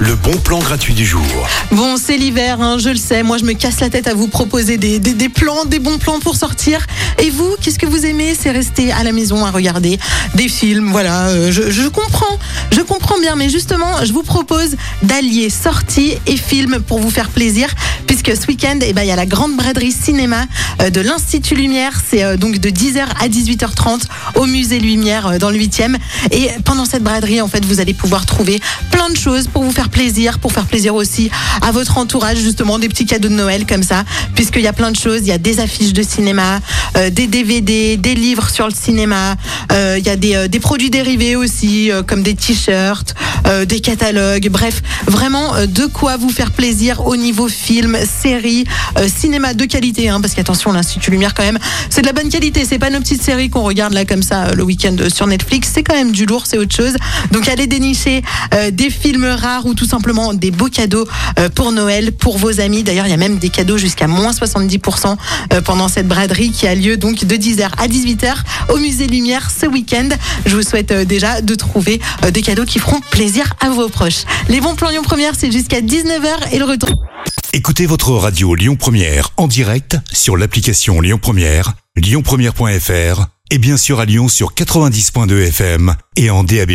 Le bon plan gratuit du jour. Bon, c'est l'hiver, hein, je le sais. Moi, je me casse la tête à vous proposer des, des- plans, des bons plans pour sortir. Et vous, qu'est-ce que vous aimez? C'est rester à la maison à regarder des films. Voilà, euh, je, comprends, je comprends bien. Mais justement, je vous propose d'allier sortie et film pour vous faire plaisir. Puisque ce week-end, eh ben, il y a la grande braderie cinéma euh, de l'Institut Lumière. C'est euh, donc de 10h à 18h30 au musée Lumière dans le 8e. Et pendant cette braderie, en fait, vous allez pouvoir trouver plein de choses pour vous faire plaisir, pour faire plaisir aussi à votre entourage, justement, des petits cadeaux de Noël comme ça, puisqu'il y a plein de choses. Il y a des affiches de cinéma, euh, des DVD, des livres sur le cinéma. euh, il y a des, euh, des produits dérivés aussi, euh, comme des t-shirts, euh, des catalogues. Bref, vraiment euh, de quoi vous faire plaisir au niveau film, série, euh, cinéma de qualité. Hein, parce qu'attention, l'Institut Lumière quand même, c'est de la bonne qualité. C'est pas nos petites séries qu'on regarde là comme ça euh, le week-end euh, sur Netflix. C'est quand même du lourd, c'est autre chose. Donc allez dénicher euh, des films rares ou tout simplement des beaux cadeaux pour Noël, pour vos amis. D'ailleurs, il y a même des cadeaux jusqu'à moins 70% euh, pendant cette braderie qui a lieu donc de 10h à 18h au musée Lumière ce week-end. Je vous souhaite déjà de trouver des cadeaux qui feront plaisir à vos proches. Les bons plans Lyon Première, c'est jusqu'à 19h et le retour. Écoutez votre radio Lyon Première en direct sur l'application Lyon Première, lyonpremière.fr et bien sûr à Lyon sur 90.2 FM et en DAB+.